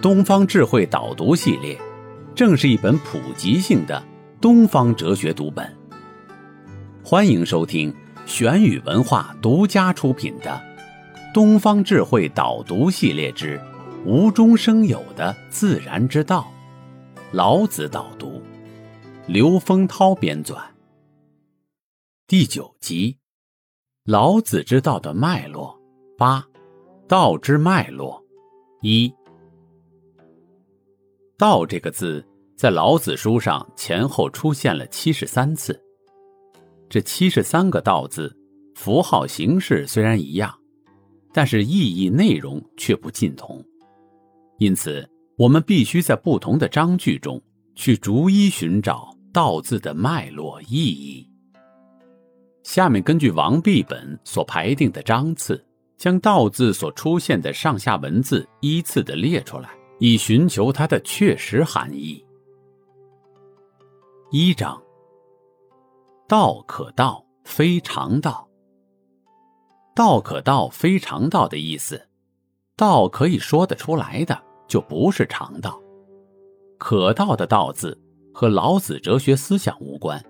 东方智慧导读系列，正是一本普及性的东方哲学读本。欢迎收听。玄宇文化独家出品的《东方智慧导读系列之无中生有的自然之道》，老子导读，刘丰涛编纂。第九集，老子之道的脉络八，道之脉络一。道这个字在老子书上前后出现了七十三次。这七十三个“道”字，符号形式虽然一样，但是意义内容却不尽同。因此，我们必须在不同的章句中去逐一寻找“道”字的脉络意义。下面根据王弼本所排定的章次，将“道”字所出现的上下文字依次的列出来，以寻求它的确实含义。一章。道可道，非常道。道可道，非常道的意思，道可以说得出来的，就不是常道。可道的道字和老子哲学思想无关，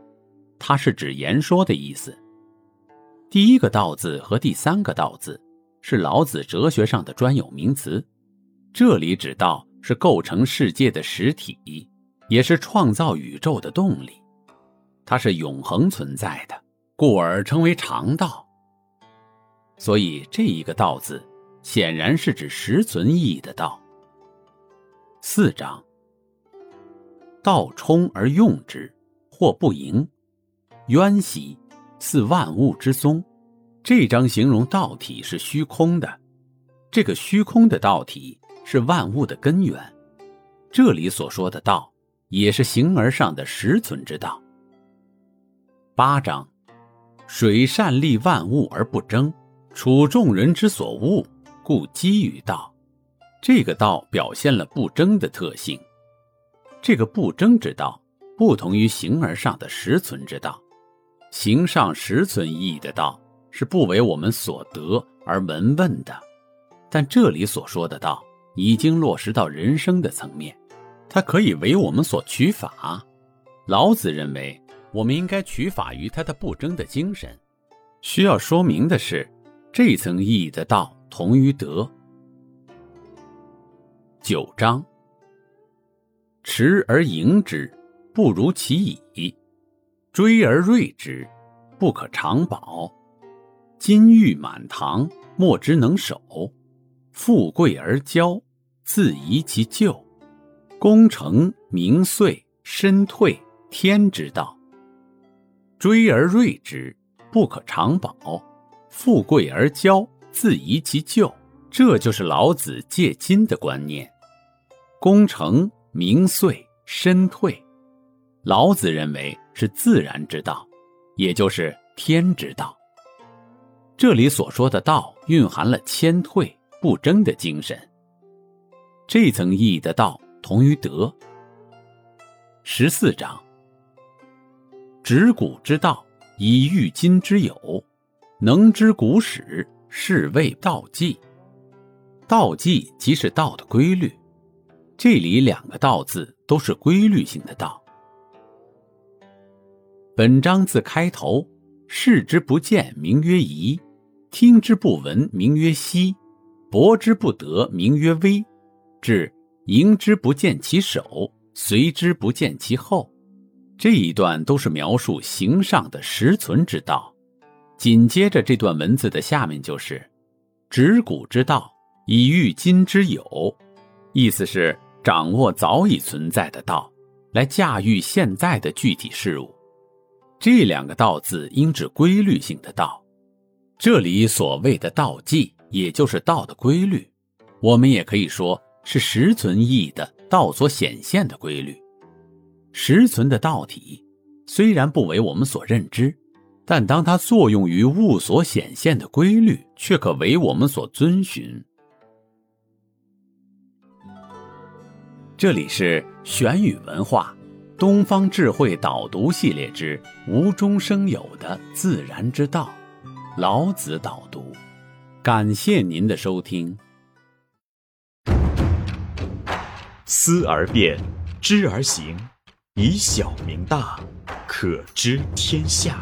它是指言说的意思。第一个道字和第三个道字是老子哲学上的专有名词，这里指道是构成世界的实体，也是创造宇宙的动力。它是永恒存在的，故而称为常道。所以这一个“道”字，显然是指实存意义的道。四章，道冲而用之，或不盈，渊兮，似万物之宗。这章形容道体是虚空的，这个虚空的道体是万物的根源。这里所说的道，也是形而上的实存之道。八章，水善利万物而不争，处众人之所恶，故几于道。这个道表现了不争的特性。这个不争之道，不同于形而上的实存之道。形上实存意义的道，是不为我们所得而闻问的。但这里所说的道，已经落实到人生的层面，它可以为我们所取法。老子认为。我们应该取法于他的不争的精神。需要说明的是，这层意义的道同于德。九章，持而盈之，不如其已；追而锐之，不可长保。金玉满堂，莫之能守；富贵而骄，自遗其咎。功成名遂，身退，天之道。追而锐之，不可长保；富贵而骄，自遗其咎。这就是老子借金的观念。功成名遂身退，老子认为是自然之道，也就是天之道。这里所说的道，蕴含了谦退不争的精神。这层意义的道，同于德。十四章。执古之道，以御今之有，能知古始，是谓道纪。道纪即是道的规律。这里两个“道”字都是规律性的道。本章自开头，视之不见，名曰夷；听之不闻，名曰希；博之不得，名曰微；至迎之不见其首，随之不见其后。这一段都是描述形上的实存之道，紧接着这段文字的下面就是“执古之道，以御今之有”，意思是掌握早已存在的道，来驾驭现在的具体事物。这两个“道”字应指规律性的道，这里所谓的道纪，也就是道的规律，我们也可以说是实存意义的道所显现的规律。实存的道体，虽然不为我们所认知，但当它作用于物所显现的规律，却可为我们所遵循。这里是玄宇文化东方智慧导读系列之无中生有的自然之道，老子导读。感谢您的收听。思而变，知而行。以小明大，可知天下。